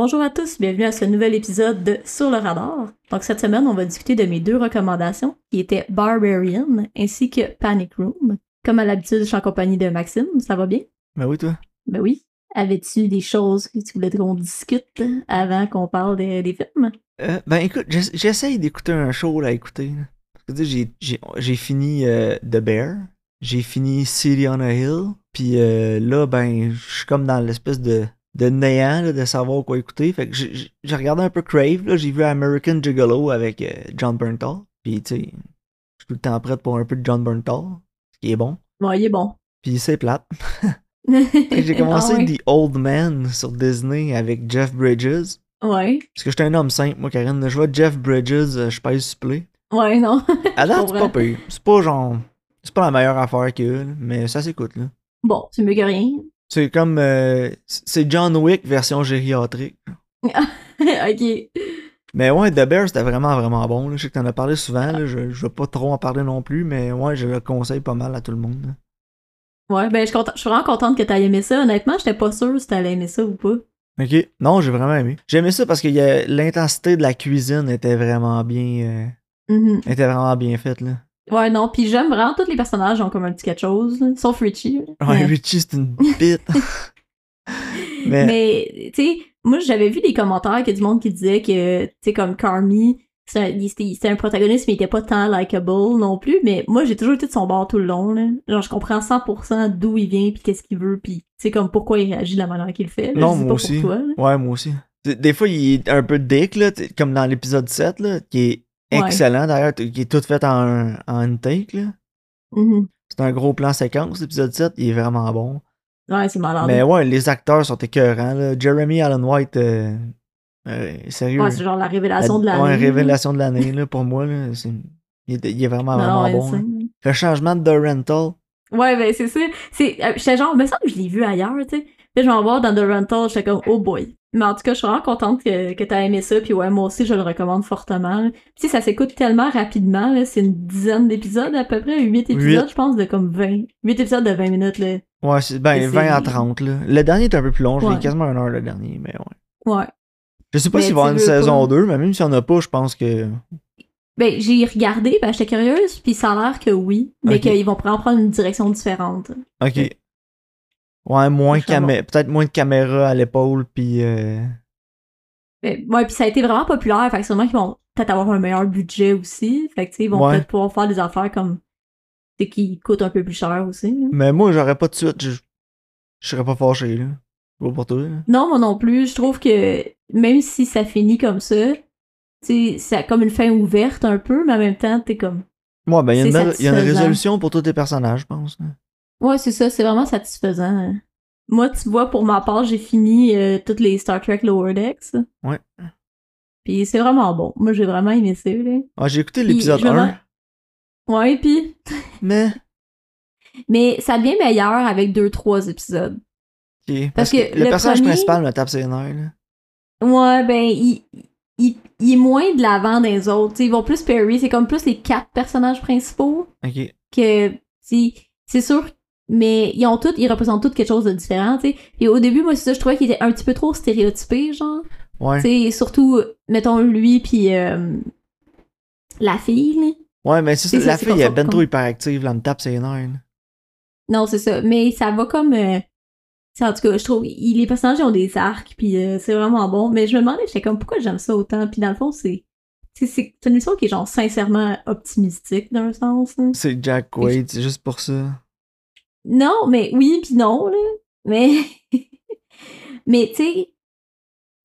Bonjour à tous, bienvenue à ce nouvel épisode de Sur le radar. Donc cette semaine, on va discuter de mes deux recommandations, qui étaient Barbarian ainsi que Panic Room. Comme à l'habitude, je suis en compagnie de Maxime, ça va bien? Ben oui, toi? Ben oui. Avais-tu des choses que tu voulais qu'on discute avant qu'on parle des, des films? Euh, ben écoute, j'ess- j'essaye d'écouter un show là, à écouter. Parce que j'ai fini euh, The Bear, j'ai fini City on a Hill, puis euh, là, ben, je suis comme dans l'espèce de, de néant là, de savoir quoi écouter. Fait que j'ai- regardé un peu Crave, là, j'ai vu American Gigolo avec euh, John Bernthal, puis tu sais, je suis tout le temps prêt pour un peu de John Bernthal, ce qui est bon. Bon, il est bon. Puis c'est plate. J'ai commencé Ah ouais. The Old Man sur Disney avec Jeff Bridges. Ouais. Parce que j'étais un homme simple, moi, Karine. Je vois Jeff Bridges, euh, je pèse supplé. Ouais, non. À date, c'est pas pire. C'est pas genre. C'est pas la meilleure affaire qu'il y a, là, mais ça s'écoute, là. Bon, c'est mieux que rien. C'est comme. euh, c'est John Wick version gériatrique. ok. Mais ouais, The Bear, c'était vraiment, vraiment bon. Là. Je sais que t'en as parlé souvent. Là. Je, je vais pas trop en parler non plus, mais ouais, je le conseille pas mal à tout le monde. là. Ouais, ben je suis content- je suis vraiment contente que t'aies aimé ça. Honnêtement, j'étais pas sûre si t'allais aimer ça ou pas. Ok. Non, j'ai vraiment aimé. J'ai aimé ça parce que il y a- l'intensité de la cuisine était vraiment bien. euh, Mhm. était vraiment bien faite, là. Ouais, non, puis j'aime vraiment tous les personnages ont comme un petit quelque chose, là, sauf Richie. là. Ouais, Mais- Richie, c'est une bite. mais. Mais, tu sais, moi, j'avais vu des commentaires que du monde qui disait que, tu sais, comme Carmi, c'est un, il- c'était un protagoniste, mais il était pas tant likable non plus. Mais moi, j'ai toujours été de son bord tout le long, là. Genre, je comprends 100% d'où il vient, puis qu'est-ce qu'il veut, puis, tu sais, comme pourquoi il réagit de la manière qu'il fait. là. Non, moi pas aussi. Pour toi. Ouais, moi aussi. Des- fois, il est un peu dick, là, comme dans l'épisode 7, là, qui est Ouais. excellent d'ailleurs, qui est tout fait en, en une take, là. Mhm. C'est un gros plan séquence, l'épisode 7, il est vraiment bon. Ouais, c'est malade. Mais ouais, les acteurs sont écœurants, là. Jeremy Allen White, euh, euh, sérieux. Ouais, c'est genre la révélation de la l'année. Ouais, révélation de l'année, là, pour moi, là. c'est- Il est, il est vraiment, Non, vraiment bon. là. Le changement de rental. Ouais, ben c'est ça. C'est, euh, j'étais genre, me semble que je l'ai vu ailleurs, tu sais. Puis je vais en voir dans The Rental, j'étais comme, oh boy. Mais en tout cas, je suis vraiment contente que, que t'as aimé ça, puis ouais, moi aussi, je le recommande fortement. Puis ça s'écoute tellement rapidement, là. C'est une dizaine d'épisodes, à peu près, 8 épisodes, je pense, de comme 20. 8 épisodes de 20 minutes, là. Ouais, c'est ben Et 20 à c'est- 30, là. Le dernier est un peu plus long, j'ai Ouais. quasiment une heure le dernier, mais ouais. Ouais. Je sais pas s'il va y avoir une saison pas- 2, mais même s'il y en a pas, je pense que. Ben, j'ai regardé, ben, j'étais curieuse, puis ça a l'air que oui, mais qu'ils vont prendre une direction différente. Ok. Ouais. Moins camé- peut-être moins de caméra à l'épaule, puis. euh, Mais, ouais, puis ça a été vraiment populaire, fait que sûrement qu'ils vont peut-être avoir un meilleur budget aussi. Fait que, tu sais, ils vont Ouais. peut-être pouvoir faire des affaires comme, qui coûtent un peu plus cher aussi. là. Mais moi, j'aurais pas de suite. Je, je serais pas fâché, là. Vois pour toi, là. Non, moi non plus. Je trouve que même si ça finit comme ça, tu c'est comme une fin ouverte un peu, mais en même temps, t'es comme. Ouais, ben, il y, a une y a une résolution pour tous tes personnages, je pense. là. Ouais, c'est ça, c'est vraiment satisfaisant. hein. Moi, tu vois, pour ma part, j'ai fini euh, toutes les Star Trek Lower Decks. Ouais. Puis c'est vraiment bon. Moi, j'ai vraiment aimé ça, là. Ah, j'ai écouté l'épisode je me 1, demande- Ouais, puis. mais. Mais ça devient meilleur avec deux, trois épisodes. Parce Parce, que que, le, le personnage premier- principal me tape ses nerfs, là. Ouais, ben, il, il, il est moins de l'avant des autres. T'sais, ils vont plus Perry, c'est comme plus les quatre personnages principaux Ok. que, c'est sûr, mais ils ont tous, ils représentent tous quelque chose de différent, tu sais. Et au début, moi, c'est ça, je trouvais qu'il était un petit peu trop stéréotypé, genre. Ouais. Tu sais, surtout, mettons, lui puis euh, la fille, là. Ouais, mais c'est la fille comme est ben trop hyperactive, là, elle me tape ses nerfs. Non, c'est ça. Mais ça va comme. euh, en tout cas, je trouve. il- les personnages ont des arcs, puis euh, c'est vraiment bon. Mais je me demandais, j'étais comme, pourquoi j'aime ça autant? Puis dans le fond, c'est. C'est c'est une histoire qui est genre sincèrement optimistique d'un sens. C'est Jack Quaid, c'est juste pour ça. Non, mais oui, puis non, là. Mais. mais tu sais,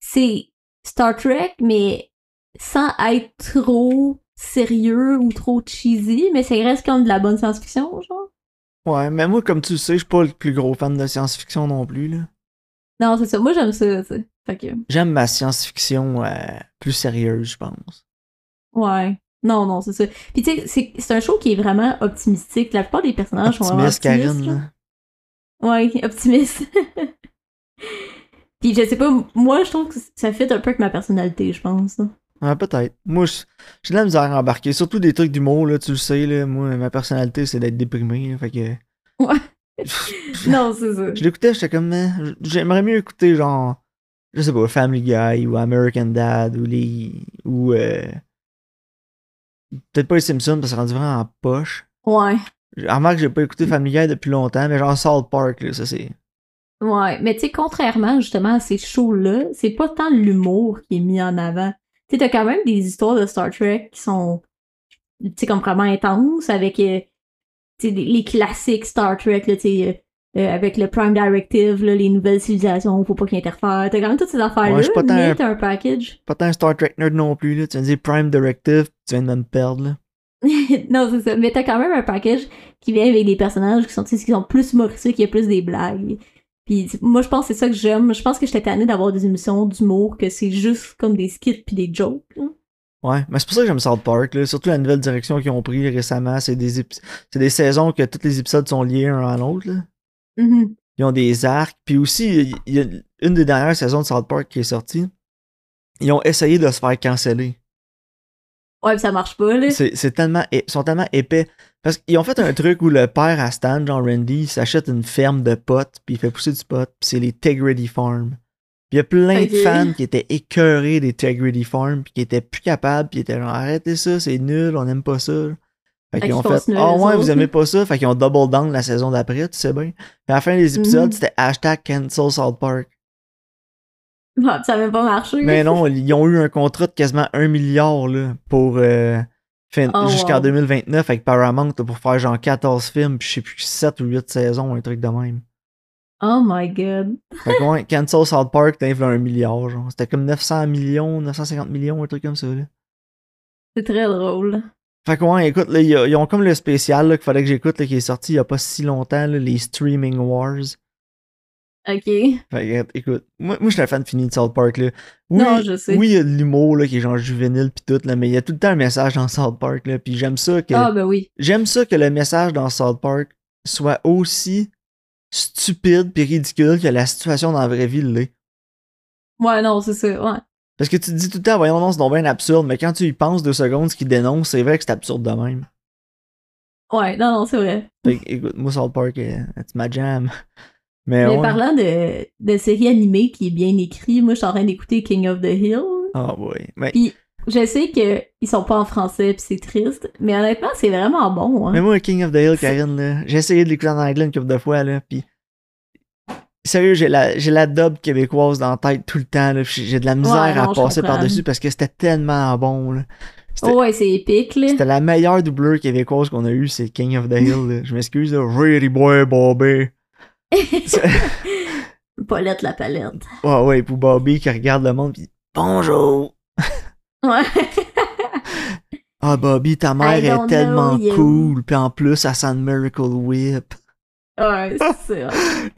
c'est Star Trek, mais sans être trop sérieux ou trop cheesy, mais ça reste comme de la bonne science-fiction, genre. Ouais, mais moi, comme tu le sais, je suis pas le plus gros fan de science-fiction non plus, là. Non, c'est ça. Moi, j'aime ça, tu sais. Fait que. J'aime ma science-fiction euh, plus sérieuse, je pense. Ouais. Non, non, c'est ça. Puis tu sais, c'est- c'est un show qui est vraiment optimistique. La plupart des personnages sont vraiment Optimiste, optimistes. Karine, là. Ouais, optimiste. Puis je sais pas, moi je trouve que ça fit un peu avec ma personnalité, je pense. Ouais, peut-être. Moi, je- j'ai de la misère à embarquer. Surtout des trucs d'humour, là, tu le sais, là. Moi, ma personnalité, c'est d'être déprimé, là, fait que... Ouais. Non, c'est ça. je l'écoutais, j'étais comme... euh, J'aimerais mieux écouter, genre... je sais pas, Family Guy ou American Dad ou les. ou. euh, Peut-être pas les Simpsons parce que c'est rendu vraiment en poche. Ouais. Remarque, j'ai pas écouté Family Guy depuis longtemps, mais genre South Park, là, ça c'est. Ouais, mais tu sais, contrairement justement à ces shows-là, c'est pas tant l'humour qui est mis en avant. Tu sais, t'as quand même des histoires de Star Trek qui sont, tu sais, comme vraiment intenses avec, euh, tu sais, les- les classiques Star Trek, là, tu sais, euh, avec le Prime Directive, là, les nouvelles civilisations, faut pas qu'ils interfèrent. T'as quand même toutes ces affaires-là, Ouais, mais t'as un package. Pas tant un Star Trek nerd non plus, là. Tu viens de dire Prime Directive, tu viens de me perdre, là. non, c'est ça. Mais t'as quand même un package qui vient avec des personnages qui sont, qui sont plus humoristiques, y a plus des blagues. Puis moi, je pense que c'est ça que j'aime. Je pense que j'étais tannée d'avoir des émissions d'humour, que c'est juste comme des skits puis des jokes. Ouais, mais c'est pour ça que j'aime South Park, là. Surtout la nouvelle direction qu'ils ont pris récemment. C'est des, c'est des saisons que tous les épisodes sont liés un à l'autre, Mhm. Ils ont des arcs. Puis aussi, il y a une des dernières saisons de South Park qui est sortie. Ils ont essayé de se faire canceller. Ouais, puis ça marche pas, là. C'est tellement, ils sont tellement épais. Parce qu'ils ont fait un truc où le père à Stan, John Randy, il s'achète une ferme de potes, puis il fait pousser du pot, puis c'est les Tegrity Farm. Puis il y a plein de fans qui étaient écœurés des Tegrity Farm, puis qui étaient plus capables, puis ils étaient genre arrêtez ça, c'est nul, on n'aime pas ça. Fait qu'ils ont fait Ah eux ouais, vous aimez pas ça? Fait qu'ils ont double down la saison d'après, tu sais bien. Puis à la fin des épisodes, Mhm. c'était hashtag cancel South Park. Puis ça même pas marché. Mais non, ils ont eu un contrat de quasiment un milliard là, pour euh, Oh, jusqu'en wow. 2029 avec Paramount là, pour faire genre 14 films, puis je sais plus 7 ou 8 saisons, un truc de même. Oh my god. Fait que ouais, Cancel South Park, t'as un milliard, genre. C'était comme 900 millions, 950 millions, un truc comme ça, là. C'est très drôle. Fait que ouais, écoute, là, ils ont comme le spécial là, qu'il fallait que j'écoute, là, qui est sorti il y a pas si longtemps, là, les Streaming Wars. Ok. Fait que, écoute, moi, moi je suis un fan fini de South Park, là. Oui, Non, je sais. Oui, il y a de l'humour, là, qui est genre juvénile pis tout, là, mais il y a tout le temps un message dans South Park, là, pis j'aime ça que... Ah, ben oui. J'aime ça que le message dans South Park soit aussi stupide pis ridicule que la situation dans la vraie vie l'est. Ouais, non, c'est ça. Ouais. Parce que tu te dis tout le temps, voyons, non, c'est donc bien absurde, mais quand tu y penses deux secondes, ce qu'il dénonce, c'est vrai que c'est absurde de même. Ouais, non, non, c'est vrai. Fait que, écoute, moi, South Park, euh, c'est ma jam. Mais, Mais parlant de, de série animée qui est bien écrit, moi, je suis en train d'écouter King of the Hill. Ah, ouais. Mais, Puis, je sais qu'ils sont pas en français, puis c'est triste, mais honnêtement, c'est vraiment bon. Hein. mais moi, King of the Hill, Karine, là, j'ai essayé de l'écouter en anglais une couple de fois, là, pis. Sérieux, j'ai la, j'ai la dub québécoise dans la tête tout le temps, j'ai de la misère Ouais, non, à passer par-dessus parce que c'était tellement bon, là. Oh, ouais, c'est épique, là. C'était la meilleure doubleur québécoise qu'on a eue, c'est King of the Hill. là. Je m'excuse, là. Really boy, Bobby. Paulette la palette. Ouais, ouais, pour Bobby qui regarde le monde pis bonjour. Ouais. Ah, Bobby, ta mère est tellement know cool. Puis en plus, elle sent le Miracle Whip. Ouais, c'est ça.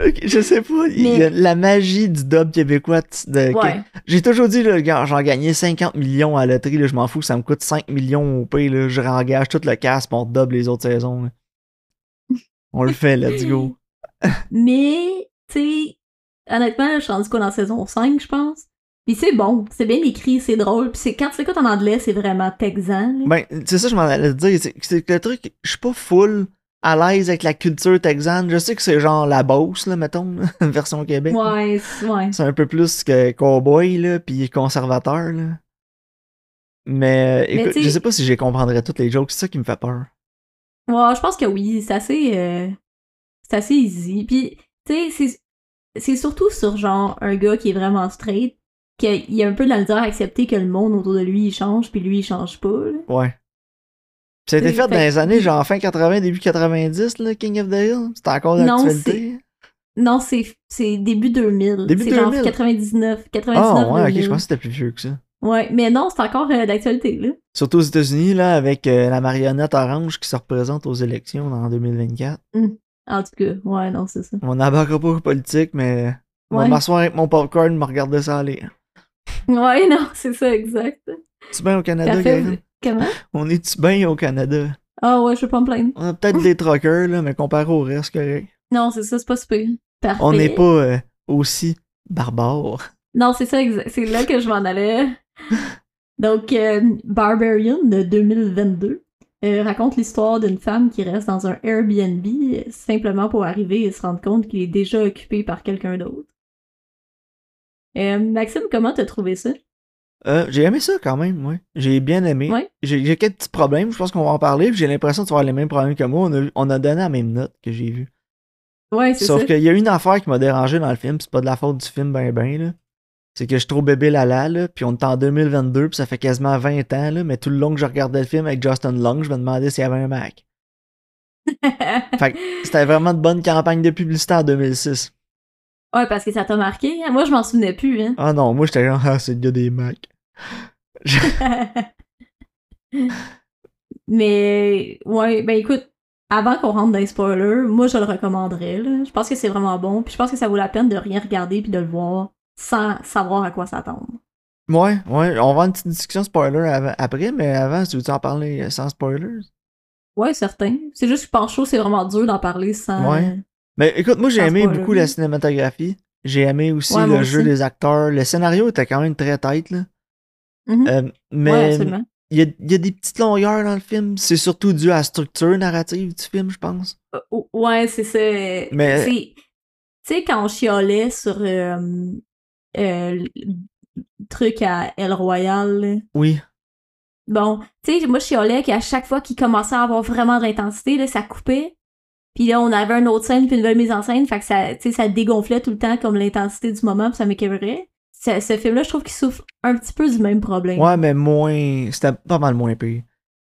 Ok, je sais pas, il y a Mais- la magie du dub québécois. de- Ouais. J'ai toujours dit, là, j'en gagnais 50 millions à la loterie, là, je m'en fous, ça me coûte 5 millions au pire, là, je réengage tout le casse pour dub les autres saisons. là. On le fait, let's go. Mais, tu sais, honnêtement, je suis rendu quoi dans saison 5, je pense? Puis c'est bon, c'est bien écrit, c'est drôle. Puis c'est quand tu l'écoutes en anglais, c'est vraiment texan. là. Ben, c'est ça, je m'en allais te dire. C'est c'est que le truc, je suis pas full à l'aise avec la culture texane. Je sais que c'est genre la Beauce, là, mettons, là, version Québec. Ouais, c'est- ouais. C'est un peu plus que cowboy, là, pis conservateur, là. Mais, écoute, je sais pas si je comprendrais toutes les jokes, c'est ça qui me fait peur. Ouais, je pense que oui, c'est assez, euh, c'est assez easy. Puis, tu sais, c'est, c'est surtout sur genre un gars qui est vraiment straight, qu'il y a un peu de la misère à accepter que le monde autour de lui il change, puis lui il change pas. là. Ouais. Ça a été C'est- fait dans les années, genre fin 80, début 90, là, King of the Hill? C'était encore d'actualité? Non, c'est, c'est début 2000. Début c'est genre 2000. 99, 99, Ah, ouais, ok, 2000. je pensais que c'était plus vieux que ça. Ouais, mais non, c'est encore euh, d'actualité, là. Surtout aux États-Unis, là, avec euh, la marionnette orange qui se représente aux élections en 2024. En tout cas, ouais, non, c'est ça. On n'embarquera pas aux politiques, mais on va m'asseoir avec mon popcorn, me regarder ça aller. Ouais, non, c'est ça, exact. Tu bien au Canada, Parfait. Comment? On est-tu bien au Canada? Ah ouais, je peux pas me plaindre. On a peut-être des truckers, là, mais comparé au reste, correct. Non, c'est ça, c'est pas super. Parfait. On n'est pas euh, aussi barbares. Non, c'est ça, c'est là que je m'en allais. Donc, euh, Barbarian de 2022 euh, raconte l'histoire d'une femme qui reste dans un Airbnb simplement pour arriver et se rendre compte qu'il est déjà occupé par quelqu'un d'autre. Maxime, comment t'as trouvé ça? Euh, j'ai aimé ça quand même, ouais. J'ai bien aimé. Ouais. J'ai j'ai quelques petits problèmes, je pense qu'on va en parler. puis J'ai l'impression de avoir les mêmes problèmes que moi. On a, on a donné la même note que j'ai vu. Ouais, c'est Sauf qu'il y a une affaire qui m'a dérangé dans le film, c'est pas de la faute du film ben ben là. C'est que je suis trop bébé lala là, puis on est en 2022, puis ça fait quasiment 20 ans là, mais tout le long que je regardais le film avec Justin Long, je me demandais s'il y avait un Mac. Fait que c'était vraiment de bonne campagne de publicité en 2006. ouais, parce que ça t'a marqué. Moi, je m'en souvenais plus, hein. Ah non, moi j'étais genre ah c'est le gars des Macs. Mais, ouais, ben écoute, avant qu'on rentre dans les spoilers, moi, je le recommanderais, là. Je pense que c'est vraiment bon, puis je pense que ça vaut la peine de rien regarder puis de le voir sans savoir à quoi s'attendre. Ouais, ouais, on va avoir une petite discussion spoiler av- après, mais avant, tu veux en parler euh, sans spoilers? Ouais, certain. C'est juste que Pancho, c'est vraiment dur d'en parler sans... Ouais. Mais écoute, moi j'ai aimé spoiler. beaucoup la cinématographie. J'ai aimé aussi Ouais, le jeu aussi. des acteurs. Le scénario était quand même très tête, là. Mhm. Euh, mais il y, a, il y a des petites longueurs dans le film. C'est surtout dû à la structure narrative du film, je pense. Euh, Ouais, c'est ça. Mais- Tu sais, quand on chialait sur euh, le truc à El Royal, là, Oui. bon, tu sais, moi, je chialais qu'à chaque fois qu'il commençait à avoir vraiment de l'intensité, là, ça coupait. Puis là, on avait une autre scène puis une nouvelle mise en scène, fait que ça, ça dégonflait tout le temps comme l'intensité du moment, puis ça m'écœurait. Ce, ce film-là, je trouve qu'il souffre un petit peu du même problème. Ouais, mais moins. C'était pas mal moins pire.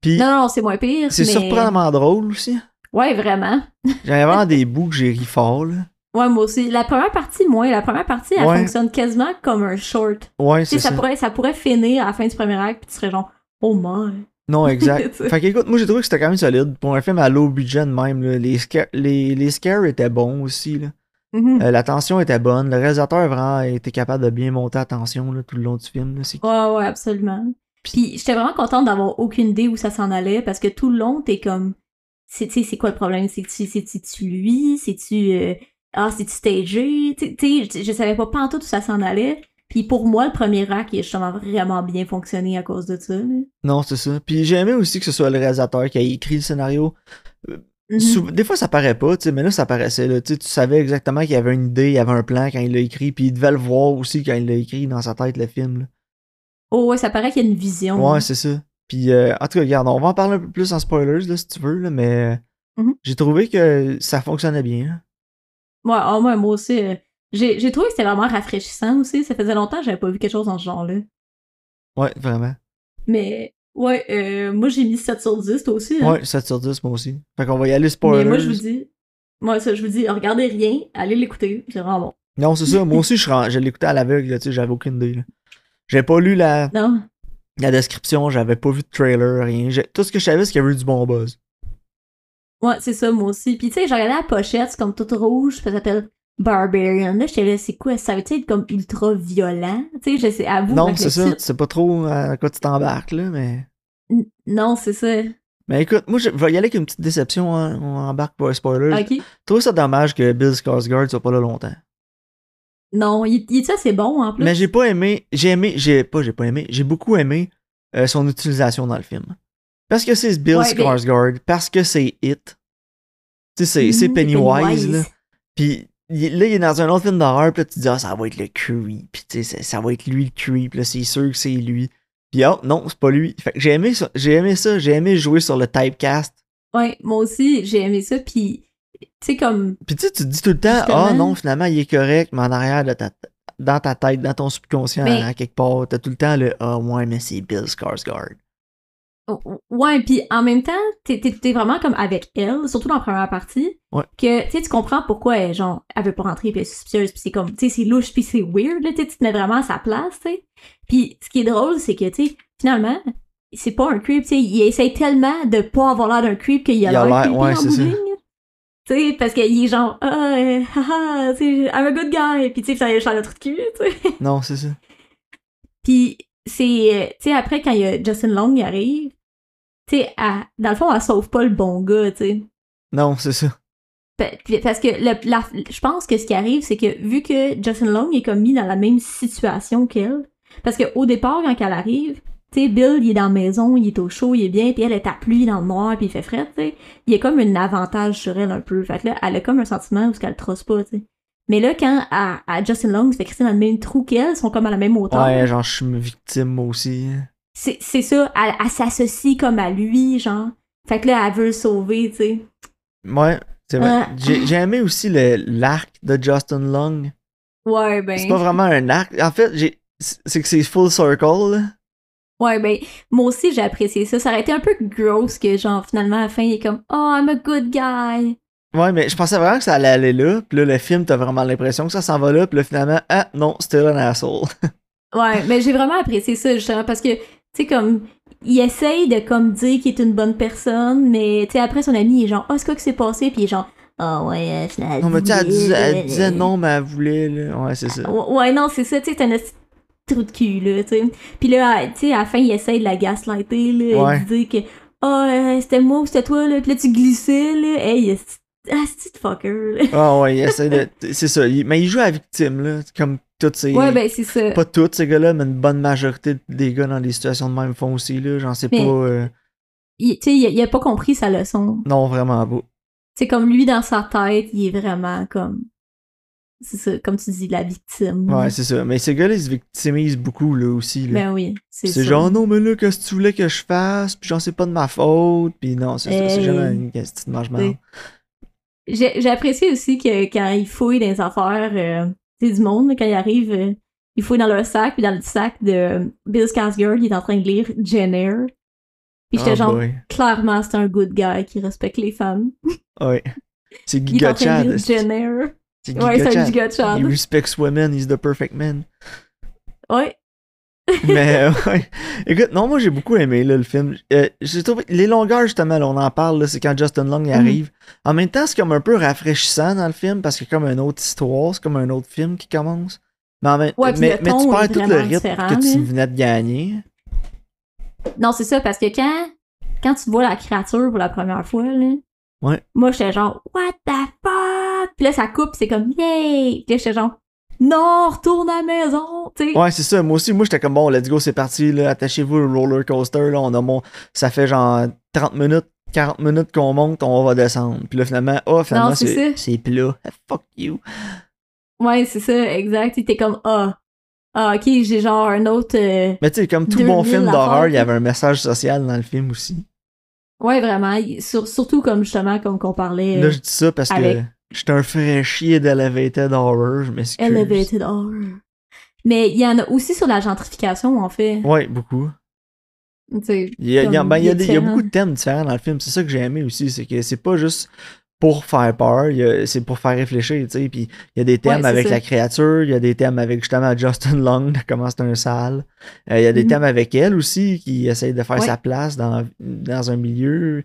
Puis Non, non, c'est moins pire. c'est mais... surprenamment drôle aussi. Ouais, vraiment. J'avais vraiment des bouts que j'ai ri fort, là. Ouais, moi aussi. La première partie, moins. La première partie, elle Ouais. fonctionne quasiment comme un short. Ouais, c'est ça, ça. pourrait, ça pourrait finir à la fin du premier acte, puis tu serais genre, oh my. Non, exact. Fait qu'écoute, moi j'ai trouvé que c'était quand même solide. Pour un film à low budget de même, là, les, les, les scares étaient bons aussi. Là. Mhm. Euh, la tension était bonne. Le réalisateur a vraiment été capable de bien monter la tension là, tout le long du film. Là. Ouais, ouais, absolument. Puis j'étais vraiment contente d'avoir aucune idée où ça s'en allait, parce que tout le long, t'es comme, c'est, tu sais, c'est quoi le problème? C'est-tu, lui? C'est-tu, euh, ah, c'est-tu stagé? Tu tu sais, je, je savais pas pantoute où ça s'en allait. Puis pour moi, le premier acte, il a justement vraiment bien fonctionné à cause de ça. là. Non, c'est ça. Puis j'ai aimé aussi que ce soit le réalisateur qui a écrit le scénario. Mhm. Des fois, ça paraît pas, mais là, ça paraissait. Là, tu savais exactement qu'il y avait une idée, il y avait un plan quand il l'a écrit, puis il devait le voir aussi quand il l'a écrit dans sa tête, le film. là. Oh ouais, ça paraît qu'il y a une vision. Ouais, c'est ça. Puis, euh, en tout cas, regarde, on va en parler un peu plus en spoilers, là, si tu veux, là, mais Mhm. j'ai trouvé que ça fonctionnait bien. Ouais, ah, moi, moi aussi. euh, j'ai, j'ai trouvé que c'était vraiment rafraîchissant aussi. Ça faisait longtemps que j'avais pas vu quelque chose dans ce genre-là. Ouais, vraiment. Mais, ouais, euh, moi, j'ai mis 7 sur 10, toi aussi. hein. Ouais, 7 sur 10, moi aussi. Fait qu'on va y aller spoilers. Mais moi, je vous dis, moi, ça, je vous dis, regardez rien, allez l'écouter, c'est vraiment bon. Non, c'est ça. Moi aussi, je, je l'écoutais à l'aveugle, tu sais, j'avais aucune idée. J'avais pas lu la, Non? la description, j'avais pas vu de trailer, rien. J'ai- Tout ce que je savais, c'est qu'il y avait eu du bon buzz. Ouais, c'est ça, moi aussi. Puis, tu sais, j'ai regardé la pochette, c'est comme toute rouge, ça s'appelle Barbarian. Là, j'étais là, c'est quoi? Ça veut être comme ultra violent? Tu sais, je sais, à vous, non, c'est ça. Tu sais pas trop à quoi tu t'embarques, là, mais. N- Non, c'est ça. Mais écoute, moi, je vais y aller avec une petite déception, hein. on embarque pour un spoiler. Ok. Je trouve ça dommage que Bill Skarsgård soit pas là longtemps. Non, il, il est assez bon, en plus? Mais j'ai pas aimé, j'ai aimé, j'ai pas, j'ai pas aimé, j'ai beaucoup aimé euh, son utilisation dans le film. Parce que c'est Bill Ouais, mais- Skarsgård, parce que c'est It. Tu sais, c'est, c'est Mhm, Pennywise, là. Puis il- là, il est dans un autre film d'horreur, puis là, tu te dis, ah, ça va être le creep. Puis tu sais, ça, ça va être lui le creep, là, c'est sûr que c'est lui. Puis oh, non, c'est pas lui. Fait que j'ai aimé ça, j'ai aimé ça, j'ai aimé jouer sur le typecast. Ouais, moi aussi, j'ai aimé ça, puis, tu sais, comme, Puis tu sais, tu te dis tout le temps, ah non, finalement, il est correct, mais en arrière de ta, dans ta tête, dans ton subconscient, Mais- à quelque part, t'as tout le temps le, ah ouais, mais c'est Bill Skarsgård. Ouais, puis en même temps, t'es, t'es vraiment comme avec elle, surtout dans la première partie, Ouais. que tu sais, tu comprends pourquoi elle, genre, elle veut pas rentrer, puis elle est suspicieuse, puis c'est comme, tu sais, c'est louche, puis c'est weird, là, tu sais, tu te mets vraiment à sa place, tu sais. Puis ce qui est drôle, c'est que, tu sais, finalement, c'est pas un creep, tu sais, il essaie tellement de pas avoir l'air d'un creep qu'il a Il a l'air ouais, c'est ça. Tu sais, parce qu'il est genre, ah, euh, haha, tu sais, I'm a good guy, puis tu sais, ça il a le truc de cul, tu sais. Non, c'est ça. Puis c'est, tu sais, après, quand il y a Justin Long qui arrive, tu sais, dans le fond, elle sauve pas le bon gars, tu sais. Non, c'est ça. Parce que le- la- je pense que ce qui arrive, c'est que vu que Justin Long est comme mis dans la même situation qu'elle, parce qu'au départ, quand elle arrive, tu sais, Bill, il est dans la maison, il est au chaud, il est bien, puis elle est à pluie dans le noir, puis il fait frais, tu sais. Il y a comme un avantage sur elle un peu. Fait que là, elle a comme un sentiment où qu'elle le trosse pas, tu sais. Mais là, quand à, à Justin Long se fait crisser dans le même trou qu'elle, ils sont comme à la même hauteur. Ouais, genre, je suis une victime moi aussi. C'est ça, elle, elle s'associe comme à lui, genre. Fait que là, elle veut le sauver, tu sais. Ouais, c'est vrai. J'ai aimé aussi l'arc de Justin Long. Ouais, ben. C'est pas vraiment un arc. En fait, c'est que c'est full circle, là. Ouais, ben, moi aussi, j'ai apprécié ça. Ça aurait été un peu gross que, genre, finalement, à la fin, il est comme, oh, I'm a good guy. Ouais, mais je pensais vraiment que ça allait aller là. Puis là, le film, t'as vraiment l'impression que ça s'en va là. Puis là, finalement, ah non, c'était un asshole. Ouais, mais j'ai vraiment apprécié ça, justement, parce que, tu sais, comme, il essaye de, comme, dire qu'il est une bonne personne, mais, tu sais, après, son ami, il est genre, oh, c'est quoi qui s'est passé? Puis il est genre, oh, ouais, euh, finalement. Non, mais tu sais, elle, disait- elle disait non, mais elle voulait, là. Ouais, c'est ça. Ouais, non, c'est ça, tu sais, c'est un trou de cul, là, tu sais. Puis là, tu sais, à la fin, il essaye de la gaslighter, là, Ouais. il dit que, oh, euh, c'était moi ou c'était toi, là, puis là, tu glissais, là, hey, ah, c'est fucker, là? Ah ouais, il essaie de. C'est ça. il- mais il joue à la victime, là. Comme toutes ces. Ouais, ben, c'est ça. Pas tous ces gars-là, mais une bonne majorité des gars dans des situations de même font aussi, là. J'en sais Mais- pas. euh, Il- Tu sais, il, a- il a pas compris sa leçon. Non, vraiment pas. C'est comme lui, dans sa tête, il est vraiment comme, c'est ça, comme tu dis, la victime. Ouais, c'est ça. Mais ces gars-là, ils se victimisent beaucoup, là, aussi, là. Ben oui, c'est c'est ça. genre, non, mais là, qu'est-ce que tu voulais que je fasse? Puis j'en sais pas de ma faute. Puis non, c'est ça. C'est jamais une question de marge Oui. J'ai apprécié aussi que quand ils fouillent dans les affaires euh, du monde, quand ils arrivent, euh, ils fouillent dans leur sac, puis dans le sac de Bill Skarsgård, il est en train de lire Jenner. Puis j'étais genre, clairement, c'est un good guy qui respecte les femmes. Ouais. C'est Il est Giga Chad. c'est- Jenner. C'est Ouais, Giga c'est un Chad. giga Chad. He respects women, he's the perfect man. Ouais. Mais euh, ouais. Écoute, non, moi j'ai beaucoup aimé là, le film. Euh, j'ai trouvé les longueurs justement, là, on en parle, c'est quand Justin Long y Mhm. arrive. En même temps, c'est comme un peu rafraîchissant dans le film parce que comme une autre histoire, c'est comme un autre film qui commence. Mais, en même- Ouais, mais, tu perds tout le rythme que tu là. venais de gagner. Non, c'est ça, parce que quand, quand tu vois la créature pour la première fois, là, Ouais. moi, j'étais genre, what the fuck? Puis là, ça coupe, c'est comme, yay! Puis là, j'étais genre, non, retourne à la maison, tu sais. Ouais, c'est ça. Moi aussi, moi j'étais comme bon, let's go, c'est parti, là, attachez-vous au roller coaster, là, on a mon. Ça fait genre 30 minutes, 40 minutes qu'on monte, on va descendre. Puis là, finalement, oh, finalement, c'est plat. Fuck you. Ouais, c'est ça, exact. T'es comme, ah, ah, ok, j'ai genre un autre. euh, Mais tu sais, comme tout 2000 bon film d'horreur, il y avait un message social dans le film aussi. Ouais, vraiment. sur- surtout comme justement, comme qu'on parlait. Là, je dis ça parce avec- que j'étais un fraîchier d'Elevated Horror, je m'excuse. Elevated Horror. Mais il y en a aussi sur la gentrification, en fait. Ouais, beaucoup. Il y a, il y a- ben, il y a des- il y a différent. beaucoup de thèmes différents dans le film. C'est ça que j'ai aimé aussi. C'est que c'est pas juste pour faire peur, c'est pour faire réfléchir, tu sais. Puis il y a des thèmes Ouais, avec ça. la créature, il y a des thèmes avec justement Justin Long, comment c'est un sale. Euh, il y a des Mhm. thèmes avec elle aussi qui essaye de faire Ouais. sa place dans, dans un milieu.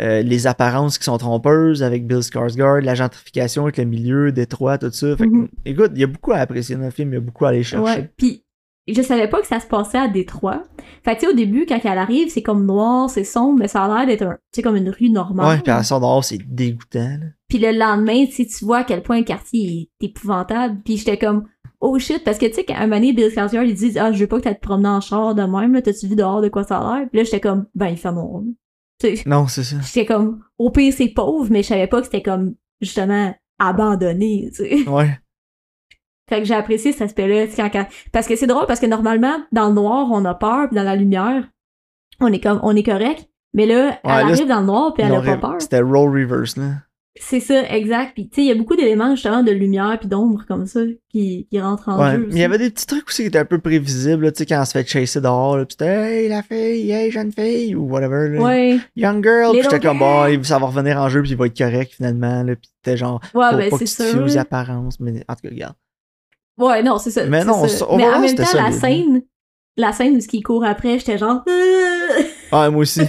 Euh, les apparences qui sont trompeuses avec Bill Skarsgård, la gentrification avec le milieu, Détroit, tout ça. Fait que, Mhm. écoute, il y a beaucoup à apprécier dans le film, il y a beaucoup à aller chercher. Ouais, puis je savais pas que ça se passait à Détroit. Fait que tu sais, au début, quand elle arrive, c'est comme noir, c'est sombre, mais ça a l'air d'être un, tu sais, comme une rue normale. Ouais, puis à son dehors, c'est dégoûtant. là. Puis le lendemain, tu sais, tu vois à quel point le quartier est épouvantable. Puis j'étais comme, oh shit, parce que tu sais, qu'à un moment donné, Bill Skarsgård, il dit, ah, je veux pas que t'ailles te promener en char de même, là, t'as-tu vu dehors de quoi ça a l'air? Puis là, j'étais comme, ben, il fait mon Tu sais, Non, c'est ça. j'étais comme, au pire, c'est pauvre, mais je savais pas que c'était comme, justement, abandonné, tu sais. Ouais. Fait que j'ai apprécié cet aspect-là. Parce que c'est drôle, parce que normalement, dans le noir, on a peur, puis dans la lumière, on est comme, on est correct. Mais là, elle là, arrive dans le noir, puis elle a pas peur. C'était role reverse, là. C'est ça, exact. Puis tu sais, il y a beaucoup d'éléments justement de lumière puis d'ombre comme ça qui, qui rentrent en Ouais. jeu. Il y avait des petits trucs aussi qui étaient un peu prévisibles, tu sais, quand on se fait chasser dehors, pis c'était Hey, la fille, hey, jeune fille, ou whatever, là. Ouais, Young girl, pis Little j'étais comme, girl. bon, il- ça va revenir en jeu, puis il va être correct, finalement, là, pis c'était genre, ouais, pour ben pas c'est que tu sûr. aux apparences, mais en tout cas, regarde. Ouais, non, c'est ça. Mais c'est non, ça- Mais en même temps, la solide. scène, la scène où ce qui court après, j'étais genre, Ah, moi aussi.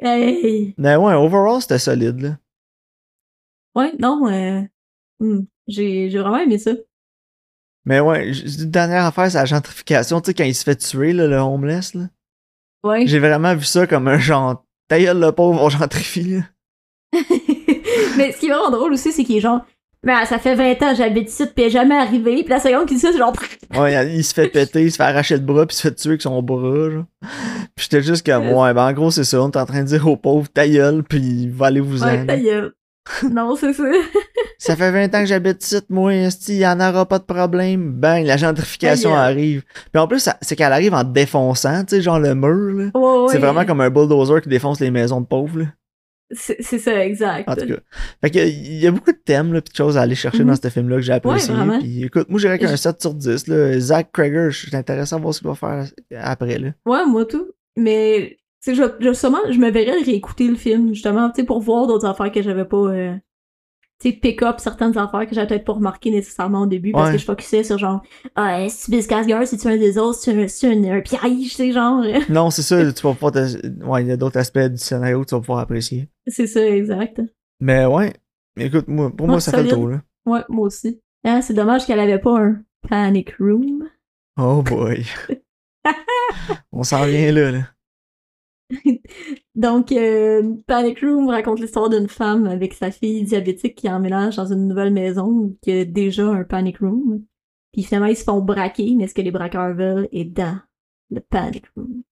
hey. mais ouais, overall, c'était solide, là. Ouais, non, euh, hmm, j'ai, j'ai vraiment aimé ça. Mais ouais, j- une dernière affaire, c'est la gentrification, tu sais, quand il se fait tuer, là, le homeless, là. Ouais. J'ai vraiment vu ça comme un genre, ta gueule, le pauvre, on gentrifie, là. Mais ce qui est vraiment drôle aussi, c'est qu'il est genre, ben, ça fait 20 ans, j'habite ici, puis jamais arrivé. Puis la seconde qu'il dit ça, c'est genre, Ouais, il se fait péter, il se fait arracher le bras, puis il se fait tuer avec son bras, genre. Puis j'étais juste comme, ouais, ben en gros, c'est ça, on est en train de dire au pauvre, ta gueule, puis va aller vous ouais, en. ta gueule. non, c'est ça. Ça fait 20 ans que j'habite ici, moi, il y en aura pas de problème. Bang, la gentrification arrive. Puis en plus, c'est qu'elle arrive en défonçant, tu sais, genre le mur, là. Ouais, ouais. C'est vraiment comme un bulldozer qui défonce les maisons de pauvres, là. C'est ça, exact. En tout cas. Fait que, il y a beaucoup de thèmes, là, pis de choses à aller chercher Mhm. dans ce film-là que j'ai apprécié. vraiment. Puis écoute, moi, j'irais qu'un Je- 7 sur 10, là. Zach Krager, je suis intéressé à voir ce qu'il va faire après, là. Ouais, moi tout. Mais, tu sais, je, je, sûrement, je me verrais réécouter le film, justement, tu sais, pour voir d'autres affaires que j'avais pas, euh, tu sais, pick up certaines affaires que j'avais peut-être pas remarquées nécessairement au début, parce Ouais. que je focusais sur genre, ah, est-ce que Biscasgard, c'est-tu un des autres, c'est un, c'est un, un piège, tu sais, genre. Non, c'est ça, tu vas pouvoir Ouais, il y a d'autres aspects du scénario que tu vas pouvoir apprécier. c'est ça, exact. Mais ouais, écoute, moi, pour moi, ça fait le tour, là. Ouais, moi aussi. Hein, c'est dommage qu'elle avait pas un panic room. Oh boy. On s'en vient là, là. Donc, euh, Panic Room raconte l'histoire d'une femme avec sa fille diabétique qui emménage dans une nouvelle maison y a déjà un Panic Room. Puis finalement, ils se font braquer, mais ce que les braqueurs veulent est dans le Panic Room?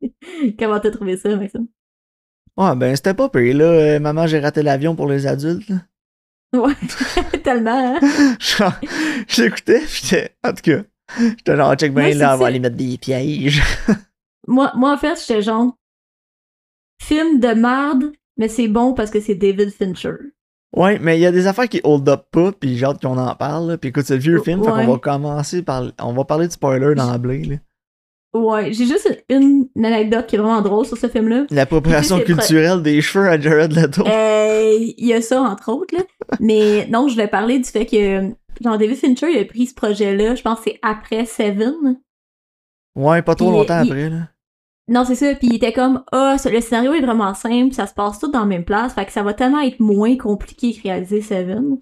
Comment t'as trouvé ça, Maxime? Ouais, ben, c'était pas pire, là. Euh, maman, j'ai raté l'avion pour les adultes, là. Ouais, tellement, hein? J'écoutais, pis en tout cas, j'étais genre, check bien, là, on va aller mettre des pièges. Moi, moi, en fait, j'étais genre... Film de merde, mais c'est bon parce que c'est David Fincher. Ouais, mais il y a des affaires qui hold up pas, pis j'ai hâte qu'on en parle, là. Pis écoute, c'est le vieux film, fait Ouais. qu'on va commencer par, on va parler de spoiler d'emblée, là. Ouais, j'ai juste une, une anecdote qui est vraiment drôle sur ce film-là. L'appropriation culturelle des cheveux à Jared Leto. Euh, Il y a ça, entre autres, là. Mais non, je vais parler du fait que, genre, David Fincher, il a pris ce projet-là, je pense que c'est après Seven. Ouais, pas trop Puis, longtemps il- après, là. Non, c'est ça, puis il était comme, ah, ça- le scénario est vraiment simple, ça se passe tout dans la même place, fait que ça va tellement être moins compliqué que réaliser Seven.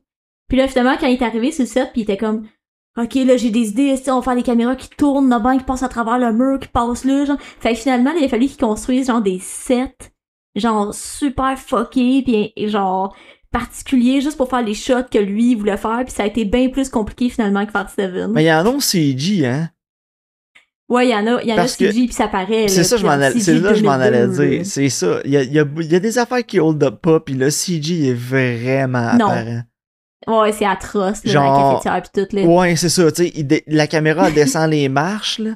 Puis là, finalement, quand il est arrivé sur le set, puis il était comme, ok, là, j'ai des idées, on va faire des caméras qui tournent là-bas, qui passent à travers le mur, qui passent là, genre. Fait que finalement, il a fallu qu'il construise, genre, des sets, genre, super fuckés, puis genre, particuliers, juste pour faire les shots que lui, voulait faire, puis ça a été bien plus compliqué, finalement, que faire Seven. Mais il y en a un CG, hein. Ouais, il y en a, il y en a puis ça paraît, C'est ça, je puis m'en c'est là je m'en allais 2002, là. dire. C'est ça. Il y a, y, a, il y a des affaires qui hold up pas, puis le CG est vraiment Non. apparent. Ouais, c'est atroce, là, Genre- la cafetière pis tout, là. Ouais, c'est ça. Tu sais, la caméra descend les marches, là.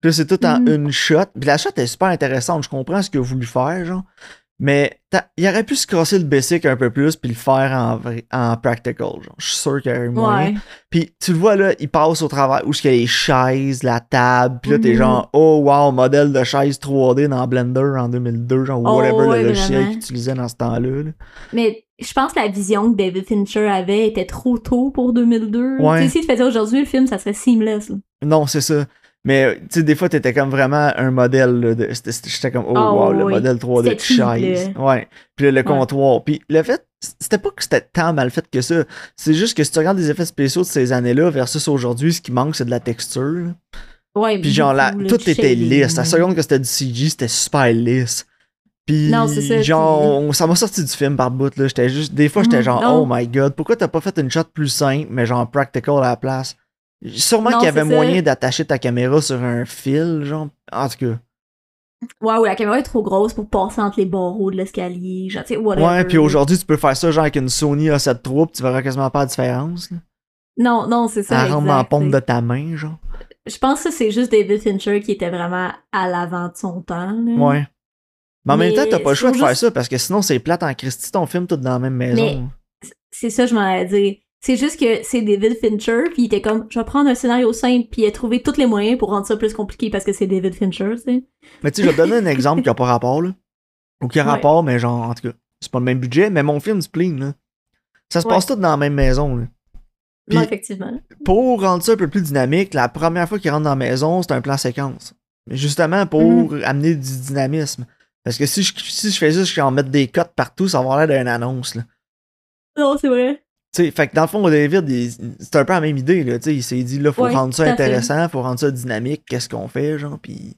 Puis là, c'est tout en Mhm. une shot. Puis la shot est super intéressante. Je comprends ce qu'il a voulu faire, genre. Mais il aurait pu se casser le basic un peu plus puis le faire en, en practical, genre. Je suis sûr qu'il y aurait moyen. Puis tu le vois là, il passe au travers où il y a les chaises, la table, puis là t'es Mhm. genre oh wow, modèle de chaise 3D dans Blender en 2002, genre Oh, whatever le logiciel vraiment. qu'il utilisait dans ce temps-là. là. Mais je pense que la vision que David Fincher avait était trop tôt pour 2002. Ouais. Tu sais, si tu faisais aujourd'hui le film, ça serait seamless. là. Non, c'est ça. Mais tu sais, des fois t'étais comme vraiment un modèle J'étais comme oh Ah, wow, le modèle 3D de chaise. Ouais. Puis le Ouais. comptoir. Puis le fait, c'était pas que c'était tant mal fait que ça. C'est juste que si tu regardes des effets spéciaux de ces années-là versus aujourd'hui, ce qui manque c'est de la texture. Ouais, Puis genre, là, tout était lisse. La seconde que c'était du CG, c'était super lisse. Puis Non, c'est ça, genre, puis- ça m'a sorti du film par bout, là. J'étais juste, des fois, j'étais Mhm, genre, non. oh my god, pourquoi t'as pas fait une shot plus simple, mais genre practical à la place? Sûrement qu'il y avait moyen d'attacher ta caméra sur un fil, genre. En tout cas. Ouais, ouais, la caméra est trop grosse pour passer entre les barreaux de l'escalier. Genre, tu sais, whatever. Ouais, puis aujourd'hui, tu peux faire ça, genre, avec une Sony A7 III, pis tu verras quasiment pas la différence, là. Non, non, c'est ça. Elle rentre dans la paume de ta main, genre. Je pense que c'est juste David Fincher qui était vraiment à l'avant de son temps. là. Ouais. Mais en même temps, t'as pas le choix de faire ça, parce que sinon, c'est plate en Christie, ton film tout dans la même maison. Mais- C'est ça, je m'en allais dire. C'est juste que c'est David Fincher, puis il était comme, je vais prendre un scénario simple, puis il a trouvé tous les moyens pour rendre ça plus compliqué parce que c'est David Fincher, tu sais. Mais tu sais, je vais te donner un exemple qui a pas rapport, là. Ou qui a Ouais. rapport, mais genre, en tout cas, c'est pas le même budget, mais mon film Spleen, là. Ça se Ouais. passe tout dans la même maison, là. Non, effectivement. Pour rendre ça un peu plus dynamique, la première fois qu'il rentre dans la maison, c'est un plan séquence. Mais justement pour Mhm. amener du dynamisme. Parce que si je, si je fais vais en mettre des cotes partout, ça va avoir l'air d'une annonce, là. Non, c'est vrai. Tu sais, fait que dans le fond, David, c'est un peu la même idée, là. Il s'est dit, là, faut Ouais, rendre ça intéressant, faut rendre ça dynamique, qu'est-ce qu'on fait, genre, puis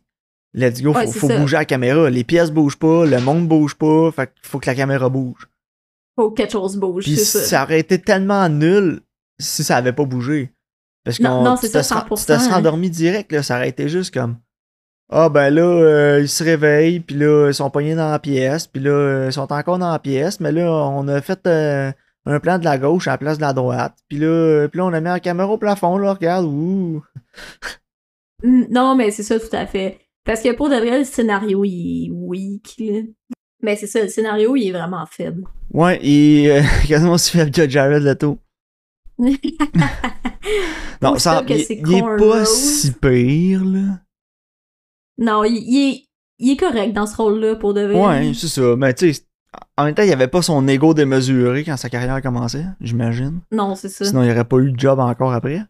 let's go, faut, faut bouger la caméra. Les pièces bougent pas, le monde bouge pas, fait qu'il faut que la caméra bouge. Faut que quelque chose bouge, c'est ça. ça aurait été tellement nul si ça avait pas bougé. Parce c'est tu te ça, serais- 100%, tu te serais hein. endormi direct, là, ça aurait été juste comme Ah ben là, euh, ils se réveillent, puis là, ils sont pognés dans la pièce, puis là, ils sont encore dans la pièce, mais là, on a fait euh, un plan de la gauche à la place de la droite. Puis là, euh, puis là on a mis la caméra au plafond, là, regarde, ouh. Non, mais c'est ça, tout à fait. Parce que pour de vrai, le scénario, il est weak, là. Mais c'est ça, le scénario, il est vraiment faible. Ouais, et euh, quasiment aussi faible que Jared Leto. Non, ça, il, il est pas si pire, là. non, il, il est, il est correct dans ce rôle-là, pour de vrai. Ouais, c'est ça. Mais tu sais, en même temps, il avait pas son ego démesuré quand sa carrière commençait, j'imagine. Non, c'est ça. Sinon, il aurait pas eu de job encore après.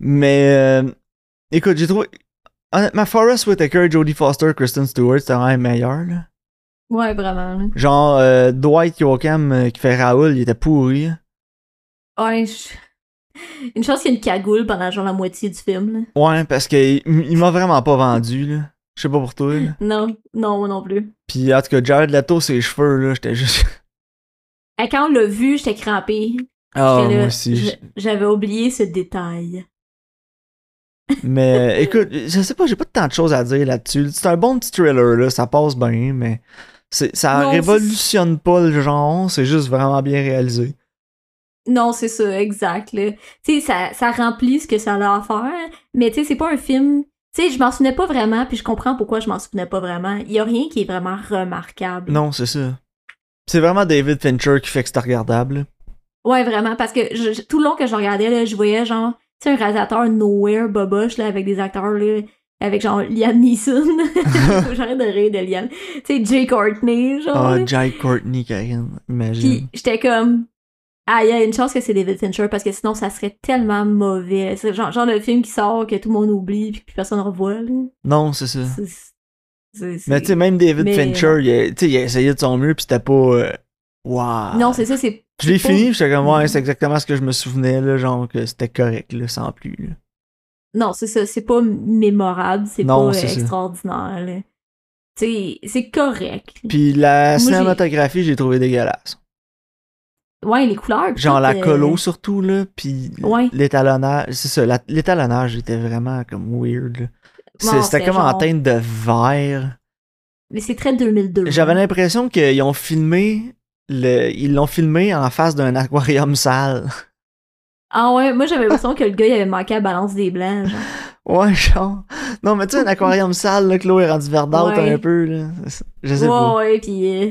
Mais, euh, écoute, j'ai trouvé. Honnêtement, Forrest Whitaker, Jodie Foster, Kristen Stewart, c'était vraiment meilleur, là. Ouais, vraiment. là. Genre, euh, Dwight Yoakam euh, qui fait Raoul, il était pourri. Ouais, je- Une chance qu'il y a une cagoule pendant genre la moitié du film, là. Ouais, parce qu'il il m'a vraiment pas vendu, là. Je sais pas pour toi, là. Non, non, moi non plus. Puis, en tout cas, Jared Leto, ses cheveux, là, j'étais juste. Et quand on l'a vu, j'étais crampée. Ah, là, moi aussi. J'avais oublié ce détail. Mais écoute, je sais pas, j'ai pas tant de choses à dire là-dessus. C'est un bon petit thriller, là, ça passe bien, mais ça Non, révolutionne pas le genre, c'est juste vraiment bien réalisé. Non, c'est ça, exact. Tu sais, ça, ça remplit ce que ça a à faire, mais tu sais, c'est pas un film. Tu sais, je m'en souvenais pas vraiment, puis je comprends pourquoi je m'en souvenais pas vraiment. Il y a rien qui est vraiment remarquable. Non, c'est ça. C'est vraiment David Fincher qui fait que c'est regardable. Ouais, vraiment, parce que je- tout le long que je regardais, là, je voyais genre, tu sais, un réalisateur nowhere, boboche, là, avec des acteurs, là, avec genre Liam Neeson. J'arrête de rire de Liam. Tu sais, Jay Courtney, genre. Ah, là. Jai Courtney, Karine, imagine. Puis j'étais comme, ah, il y a une chance que c'est David Fincher parce que sinon ça serait tellement mauvais. C'est genre, genre le film qui sort que tout le monde oublie puis que personne ne revoit. Là. Non, c'est ça. Mais tu sais, même David Mais- Fincher, il a, il a essayé de son mieux, pis c'était pas. euh, Wow. Non, c'est ça, c'est. Je l'ai fini, j'étais comme, ouais, c'est exactement ce que je me souvenais, là, genre que c'était correct, là, sans plus. là. Non, c'est ça, c'est pas mémorable, c'est pas extraordinaire. là. Tu sais, c'est correct. Pis la Moi, cinématographie, j'ai trouvé dégueulasse. Ouais, les couleurs. puis Genre la euh, colo surtout, là, pis Ouais. l'étalonnage, c'est ça, l'étalonnage était vraiment comme weird, C'était comme en teinte de verre. Mais c'est très 2002. J'avais hein. l'impression qu'ils ont filmé, le, ils l'ont filmé en face d'un aquarium sale. Ah ouais, moi j'avais l'impression que le gars il avait manqué à balance des blancs. Genre. Ouais, genre. Non, mais tu sais, un aquarium sale, là, que l'eau est rendue verdâtre Ouais. un peu, là. Je sais ouais, pas. ouais, puis euh,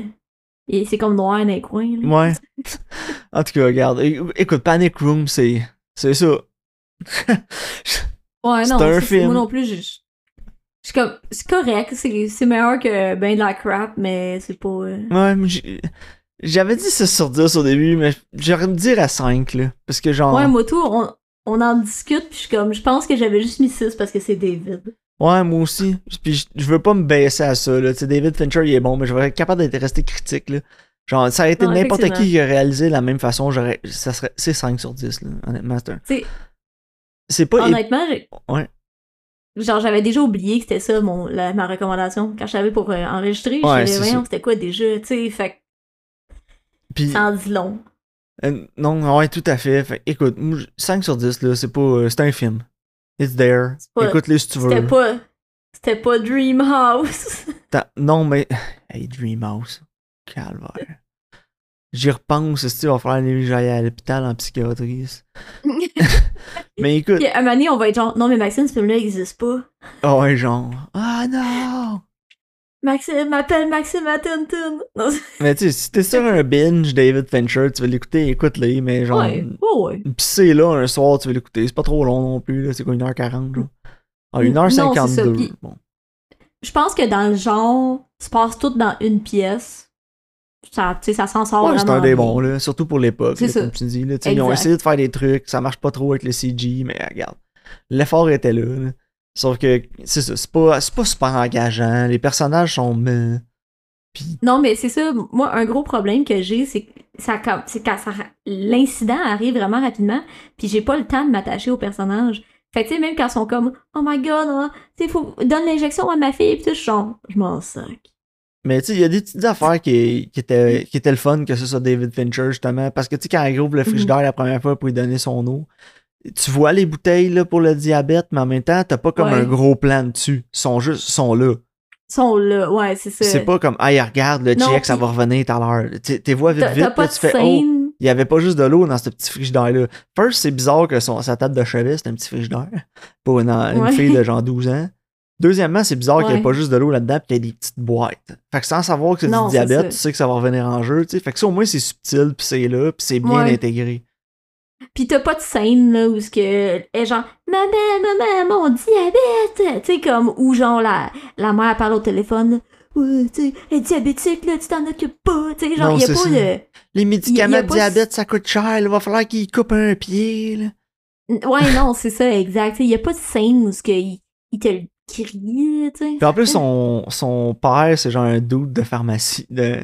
et c'est comme noir dans les coins. Là. Ouais. En tout cas, regarde. Écoute, Panic Room, c'est. C'est ça. Ouais, C'est non, un film. Moi non plus, je, je- je suis comme, c'est correct, c'est c'est meilleur que ben de la crap, mais c'est pas. euh, Ouais, j'avais dit 6 sur 10 au début, mais j'aurais me dire à 5, là. Parce que genre. Ouais, moi tout, on, on en discute, puis je suis comme, je pense que j'avais juste mis 6 parce que c'est David. Ouais, moi aussi. Puis je, veux pas me baisser à ça, là. Tu sais, David Fincher, il est bon, mais je vais être capable d'être resté critique, là. Genre, ça a été n'importe qui qui a réalisé de la même façon, j'aurais. Ça serait. C'est 5 sur 10, là. Honnêtement, c'est C'est pas. honnêtement, j'ai- Ouais. genre j'avais déjà oublié que c'était ça mon, la- ma recommandation. Quand je savais pour euh, enregistrer, Ouais, je voyons, c'était quoi déjà, tu sais, fait Puis, ça en dit long. euh, non, ouais, tout à fait. Fait, écoute, moi, je- 5 sur 10, là, c'est pas. euh, c'est un film. It's there. pas- Écoute-le si tu veux. C'était pas, c'était pas Dream House. Non, mais. Hey, Dreamhouse. Calvaire. J'y repense, si tu vas falloir aller j'aille à l'hôpital en psychiatrie. Mais écoute, Puis à un moment donné, on va être genre, non mais Maxime, ce film-là existe pas. oh, ouais, genre. Ah non! Maxime m'appelle Maxime à Tintin. Mais tu sais, si t'es sur un binge David Fincher, tu veux l'écouter, écoute-le, mais genre. ouais, ouais, ouais. Pis c'est là un soir, tu veux l'écouter. C'est pas trop long non plus, là. C'est quoi, 1h40, genre? Ah, Non, c'est ça, 1h52. pis- Bon. Je pense que dans le genre, se passe tout dans une pièce. Ça, tu sais, ça s'en sort Ouais, c'est un des bons, là. Surtout pour l'époque, C'est là, ça. comme tu dis. Là. Ils ont essayé de faire des trucs, ça marche pas trop avec le CG, mais regarde. L'effort était là, là. Sauf que, c'est ça, c'est pas, c'est pas super engageant. Les personnages sont meh. Puis, Non, mais c'est ça. Moi, un gros problème que j'ai, c'est que ça, c'est quand l'incident arrive vraiment rapidement, puis j'ai pas le temps de m'attacher au personnage. Fait que, tu sais, même quand ils sont comme, oh my god, tu sais, faut, donne l'injection à ma fille, pis tout, je genre, je m'en sac. mais tu sais, il y a des petites affaires qui, qui, étaient, qui étaient le fun que ce soit David Fincher, justement. Parce que, tu sais, quand il ouvre le frigidaire la première fois pour lui donner son eau, tu vois les bouteilles, là, pour le diabète, mais en même temps, t'as pas comme Ouais. un gros plan dessus. Ils sont juste, ils sont là. Ils sont là, ouais, c'est ça. C'est pas comme, hey, regarde, le check, ça va revenir tout à l'heure. T'es vois vite, vite, pas là, tu fais, oh. Il y avait pas juste de l'eau dans ce petit frigidaire-là. First, c'est bizarre que son, sa table de chevet, c'est un petit frigidaire pour une, une Ouais. fille de genre 12 ans. Deuxièmement, c'est bizarre qu'il n'y ait pas juste de l'eau là-dedans, puis qu'il y ait des petites boîtes. Fait que sans savoir que c'est du diabète, tu sais que ça va revenir en jeu, tu sais. Fait que ça, au moins, c'est subtil, puis c'est là, puis c'est bien Ouais. intégré. Pis t'as pas de scène, là, où ce que, est genre, maman, maman, mon diabète! Tu sais, comme, où genre, la, la mère parle au téléphone, ouais, tu sais, diabétique, là, tu t'en occupes pas, tu sais, genre, Non, y a pas ça. de. Les médicaments de diabète, ça coûte cher, il va falloir qu'il coupe un pied, là. Ouais, non, c'est ça, exact. Il y a pas de scène où ce que il, il te le crie, tu sais. En plus, son, son père, c'est genre un doute de pharmacie, de,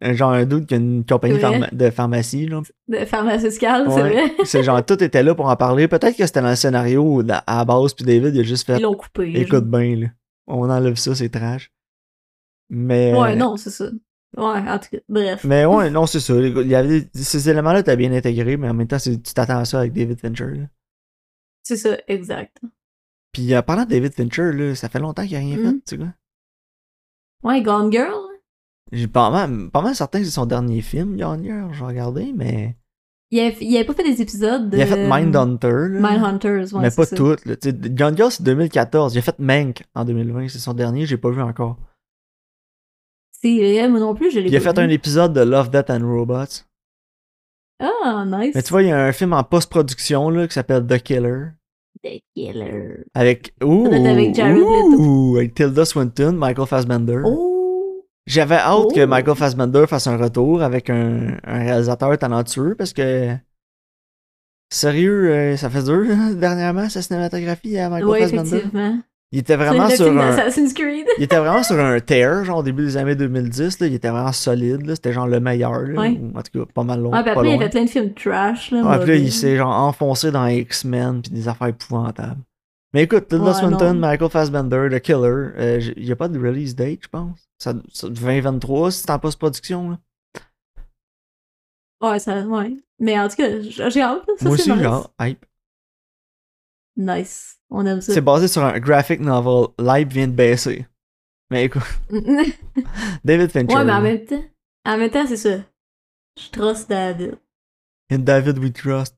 genre un doute qui a une compagnie C'est pharma- de pharmacie, là. De pharmaceutical, c'est Ouais. vrai. C'est genre, tout était là pour en parler. Peut-être que c'était dans le scénario à la base, puis David, il a juste fait Ils l'ont coupé. écoute bien, là. On enlève ça, c'est trash. Mais. genre. Ouais, non, c'est ça. Ouais, en tout cas, bref. Mais ouais, non, c'est ça. Il y avait, ces éléments-là étaient bien intégrés, mais en même temps, c'est- tu t'attends à ça avec David Fincher. C'est ça, exact. Puis en parlant de David Fincher, là, ça fait longtemps qu'il a rien fait, tu sais quoi. Ouais, Gone Girl? J'ai pas mal, pas mal certain que c'est son dernier film, Girl, j'ai regardé, mais. Il avait, il avait pas fait des épisodes de. Il a fait Mindhunter, là. Mindhunters, ouais. mais pas toutes. Gone Girl, c'est 2014. Il a fait Mank en 2020, c'est son dernier, j'ai pas vu encore. C'est moi non plus, je l'ai Il a fait vu. un épisode de Love, Death and Robots. Ah, nice. Mais tu vois, il y a un film en post-production là, qui s'appelle The Killer. The Killer. Avec. Ouh! Avec Jared Leto. ouh, avec Tilda Swinton, Michael Fassbender. Oh! J'avais hâte Oh. que Michael Fassbender fasse un retour avec un, un réalisateur talentueux parce que. Sérieux, euh, ça fait dur hein, dernièrement sa cinématographie à Michael Ouais, Fassbender. effectivement. Il était vraiment sur un. Creed? Il était vraiment sur un tear, genre au début des années 2010, là, il était vraiment solide, là, c'était genre le meilleur, là, Ouais. ou en tout cas pas mal long. Puis pas après, il a loin. fait plein de films trash, là. Puis là, il s'est genre enfoncé dans X-Men puis des affaires épouvantables. Mais écoute, Tilda Ouais, Swinton. Michael Fassbender, The Killer, euh, il n'y a pas de release date, je pense? Ça, ça- 2023, si c'est en post-production. là. Ouais, ça, ouais. Mais en tout cas, j'ai hâte. Ça, Moi c'est aussi, nice. genre, hype. Nice. On aime ça. C'est basé sur un graphic novel. Live vient de baisser. Mais écoute, ouais, David Fincher. mais en même temps, en même temps, c'est ça. Je trust David. In David We Trust.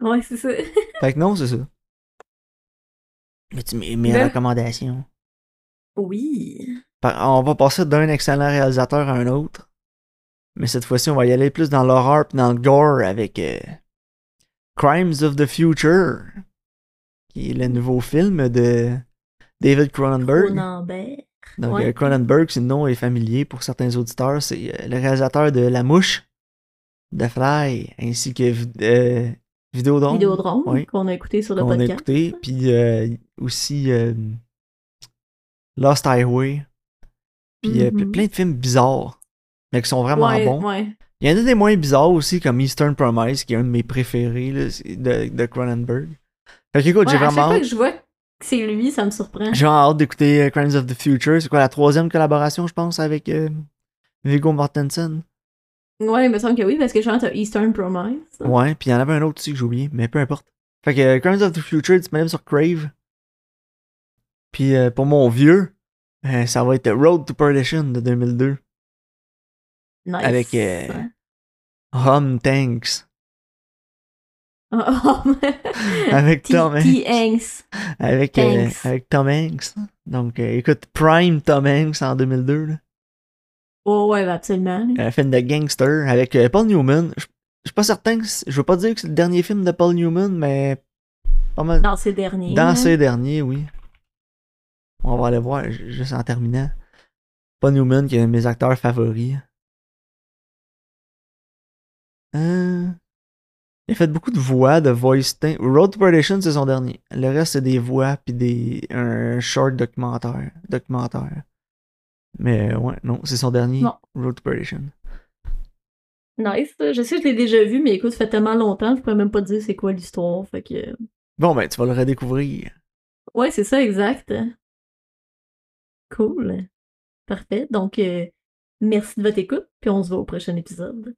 Ouais, c'est ça. Fait que non, c'est ça. Mais tu mes, mes Ben- recommandations? oui. On va passer d'un excellent réalisateur à un autre. Mais cette fois-ci, on va y aller plus dans l'horreur puis dans le gore avec euh, Crimes of the Future, qui est le nouveau film de David Cronenberg. Cronenberg. Donc, Ouais. euh, Cronenberg, si le nom est familier pour certains auditeurs, c'est euh, le réalisateur de La Mouche, The Fly, ainsi que euh, Vidéodrome, qu'on a écouté sur le a podcast. écouté, puis euh, aussi Lost Highway, puis euh, Mhm. plein de films bizarres, mais qui sont vraiment ouais, bons. Ouais. Il y en a des moins bizarres aussi, comme Eastern Promise, qui est un de mes préférés là, de, de Cronenberg. Fait que écoute, Ouais, j'ai à chaque vraiment fois que je vois que c'est lui, ça me surprend. j'ai vraiment hâte d'écouter euh, Crimes of the Future. C'est quoi la troisième collaboration, je pense, avec euh, Viggo Mortensen? Ouais, il me semble que oui, parce que je chante Eastern Promise. Ouais, puis il y en avait un autre aussi que j'ai oublié, mais peu importe. Fait que euh, Crimes of the Future disponible sur Crave. Puis euh, pour mon vieux, euh, ça va être Road to Perdition de 2002. Nice. Avec, euh, Hum Tanks. Avec T- Tom Hanks. Hanks. Avec, euh, avec Tom Hanks. Donc euh, écoute, Prime Tom Hanks en 2002. Là. Oh, ouais, absolument. Un film de gangster avec euh, Paul Newman. Je suis pas certain que. Je veux pas dire que c'est le dernier film de Paul Newman, mais. Pas mal. Dans ces derniers. Dans hein. ces derniers, oui. On va aller voir ju- juste en terminant. Paul Newman, qui est un de mes acteurs favoris. Euh, Il a fait beaucoup de voix, de voice thing. Road to Perdition, c'est son dernier. Le reste, c'est des voix puis des un short documentaire. documentaire. Mais ouais, non, c'est son dernier. Non. Road to Perdition. Nice. Je sais que je l'ai déjà vu, mais écoute, ça fait tellement longtemps, je pourrais même pas te dire c'est quoi l'histoire. Fait que. Bon, ben, tu vas le redécouvrir. Ouais, c'est ça, exact. Cool. Parfait. Donc, euh, merci de votre écoute, puis on se voit au prochain épisode.